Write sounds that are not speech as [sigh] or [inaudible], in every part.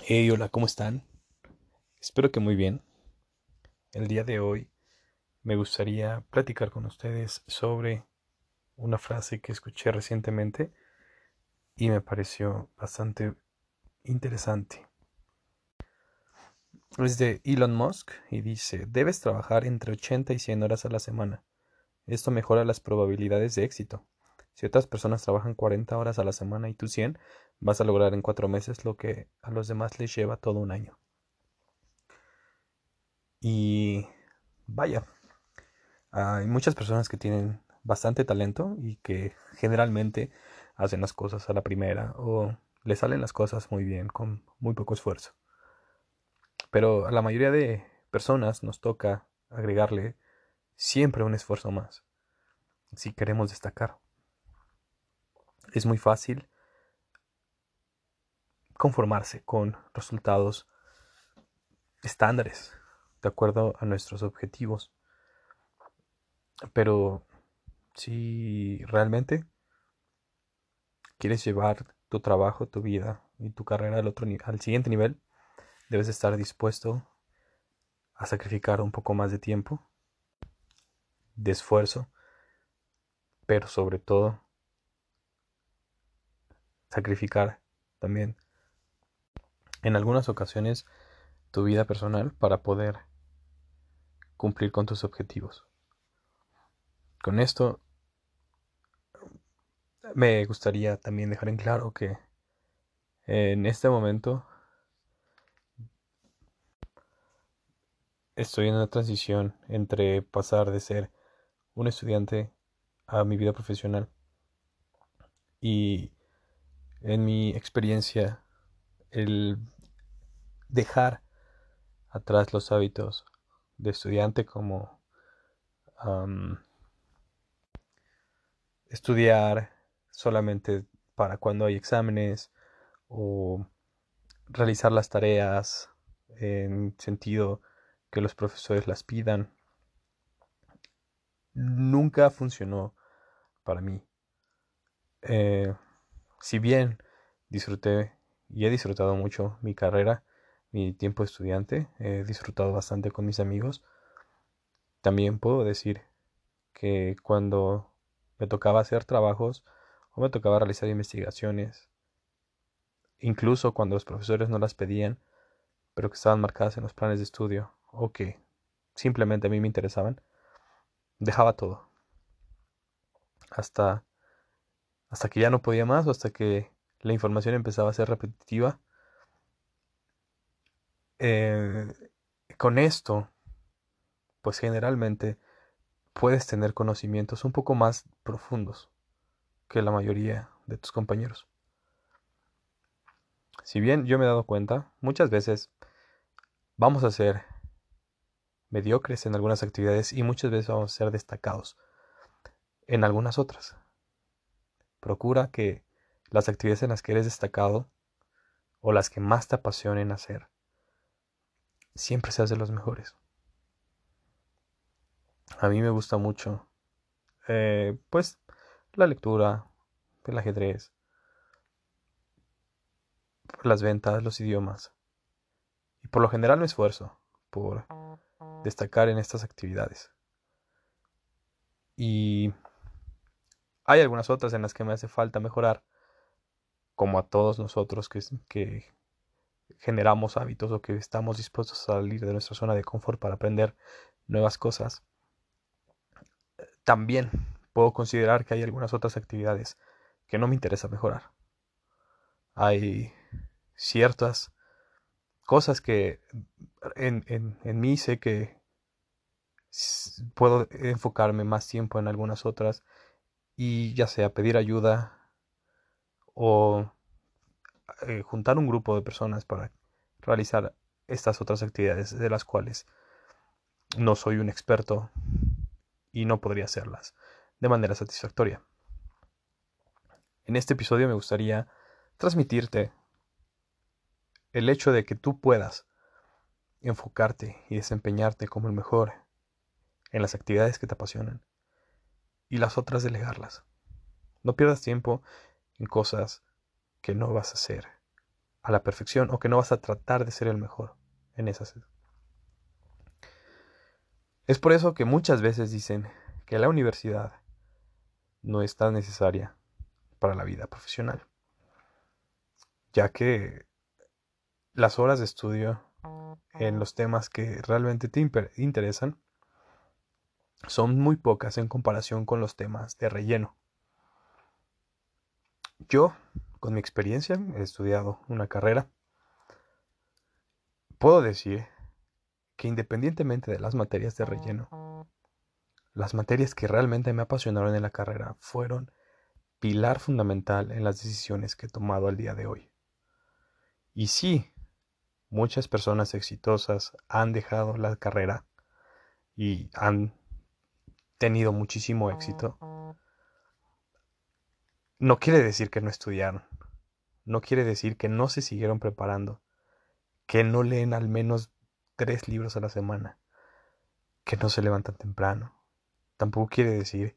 Hey, hola, ¿cómo están? Espero que muy bien. El día de hoy me gustaría platicar con ustedes sobre una frase que escuché recientemente y me pareció bastante interesante. Es de Elon Musk y dice, debes trabajar entre 80 y 100 horas a la semana. Esto mejora las probabilidades de éxito. Si otras personas trabajan 40 horas a la semana y tú 100, vas a lograr en cuatro meses lo que a los demás les lleva todo un año. Y vaya, hay muchas personas que tienen bastante talento y que generalmente hacen las cosas a la primera o le salen las cosas muy bien con muy poco esfuerzo. Pero a la mayoría de personas nos toca agregarle siempre un esfuerzo más si queremos destacar es muy fácil conformarse con resultados estándares de acuerdo a nuestros objetivos. Pero si realmente quieres llevar tu trabajo, tu vida y tu carrera al, otro, al siguiente nivel, debes estar dispuesto a sacrificar un poco más de tiempo, de esfuerzo, pero sobre todo sacrificar también en algunas ocasiones tu vida personal para poder cumplir con tus objetivos. Con esto me gustaría también dejar en claro que en este momento estoy en una transición entre pasar de ser un estudiante a mi vida profesional y en mi experiencia, el dejar atrás los hábitos de estudiante como estudiar solamente para cuando hay exámenes o realizar las tareas en sentido que los profesores las pidan. Nunca funcionó para mí. Eh, si bien disfruté y he disfrutado mucho mi carrera, mi tiempo estudiante, he disfrutado bastante con mis amigos, también puedo decir que cuando me tocaba hacer trabajos o me tocaba realizar investigaciones, incluso cuando los profesores no las pedían, pero que estaban marcadas en los planes de estudio o que simplemente a mí me interesaban, dejaba todo. Hasta hasta que ya no podía más o hasta que la información empezaba a ser repetitiva. Eh, con esto, pues generalmente puedes tener conocimientos un poco más profundos que la mayoría de tus compañeros. Si bien yo me he dado cuenta, muchas veces vamos a ser mediocres en algunas actividades y muchas veces vamos a ser destacados en algunas otras. Procura que las actividades en las que eres destacado o las que más te apasionen hacer, siempre seas de los mejores. A mí me gusta mucho, eh, pues, la lectura, el ajedrez, las ventas, los idiomas. Y por lo general me esfuerzo por destacar en estas actividades. Y hay algunas otras en las que me hace falta mejorar, como a todos nosotros que, generamos hábitos o que estamos dispuestos a salir de nuestra zona de confort para aprender nuevas cosas. También puedo considerar que hay algunas otras actividades que no me interesa mejorar. Hay ciertas cosas que en, en mí sé que puedo enfocarme más tiempo en algunas otras y ya sea pedir ayuda o eh, juntar un grupo de personas para realizar estas otras actividades de las cuales no soy un experto y no podría hacerlas de manera satisfactoria. En este episodio me gustaría transmitirte el hecho de que tú puedas enfocarte y desempeñarte como el mejor en las actividades que te apasionan y las otras delegarlas. No pierdas tiempo en cosas que no vas a hacer a la perfección o que no vas a tratar de ser el mejor en esas. Es por eso que muchas veces dicen que la universidad no es tan necesaria para la vida profesional, ya que las horas de estudio en los temas que realmente te interesan son muy pocas en comparación con los temas de relleno. Yo, con mi experiencia, he estudiado una carrera. Puedo decir que independientemente de las materias de relleno, las materias que realmente me apasionaron en la carrera fueron pilar fundamental en las decisiones que he tomado al día de hoy. Y sí, muchas personas exitosas han dejado la carrera y han tenido muchísimo éxito, no quiere decir que no estudiaron, no quiere decir que no se siguieron preparando, que no leen al menos tres libros a la semana, que no se levantan temprano. Tampoco quiere decir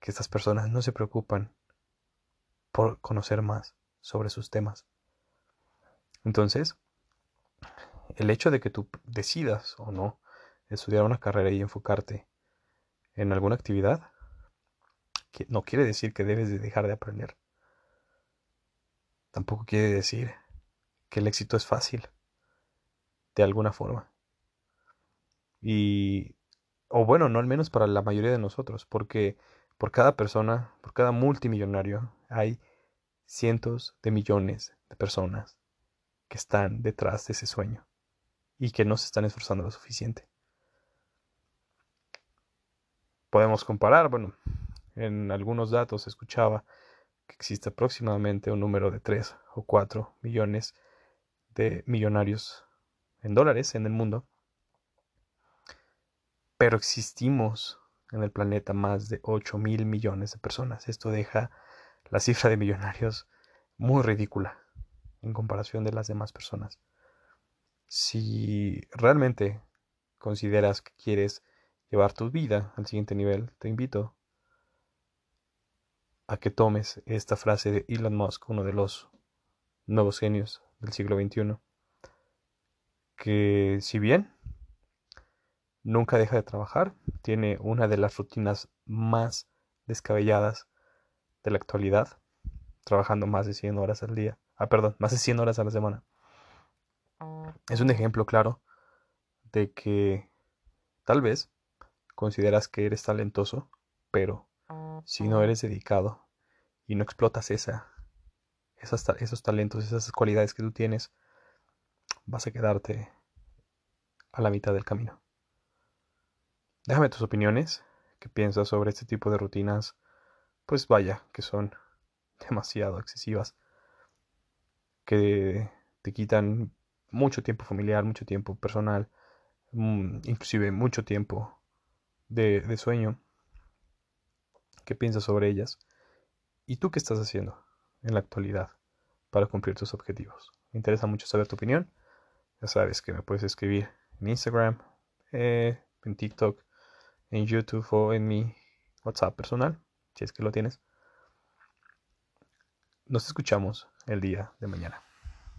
que estas personas no se preocupan por conocer más sobre sus temas. Entonces, el hecho de que tú decidas o no estudiar una carrera y enfocarte en alguna actividad, no quiere decir que debes de dejar de aprender. Tampoco quiere decir que el éxito es fácil, de alguna forma. Y, o bueno, no al menos para la mayoría de nosotros, porque por cada persona, por cada multimillonario, hay cientos de millones de personas que están detrás de ese sueño y que no se están esforzando lo suficiente podemos comparar, bueno, en algunos datos escuchaba que existe aproximadamente un número de 3 o 4 millones de millonarios en dólares en el mundo, pero existimos en el planeta más de 8 mil millones de personas. Esto deja la cifra de millonarios muy ridícula en comparación de las demás personas. Si realmente consideras que quieres llevar tu vida al siguiente nivel, te invito a que tomes esta frase de Elon Musk, uno de los nuevos genios del siglo XXI, que si bien nunca deja de trabajar, tiene una de las rutinas más descabelladas de la actualidad, trabajando más de 100 horas al día, ah, perdón, más de 100 horas a la semana. Es un ejemplo claro de que tal vez consideras que eres talentoso, pero si no eres dedicado y no explotas esa, esos talentos, esas cualidades que tú tienes, vas a quedarte a la mitad del camino. Déjame tus opiniones, qué piensas sobre este tipo de rutinas, pues vaya, que son [laughs] demasiado excesivas, que te quitan mucho tiempo familiar, mucho tiempo personal, mm, inclusive mucho tiempo de, sueño, qué piensas sobre ellas y tú qué estás haciendo en la actualidad para cumplir tus objetivos. Me interesa mucho saber tu opinión. Ya sabes que me puedes escribir en Instagram, eh, en TikTok, en YouTube o en mi WhatsApp personal, si es que lo tienes. Nos escuchamos el día de mañana.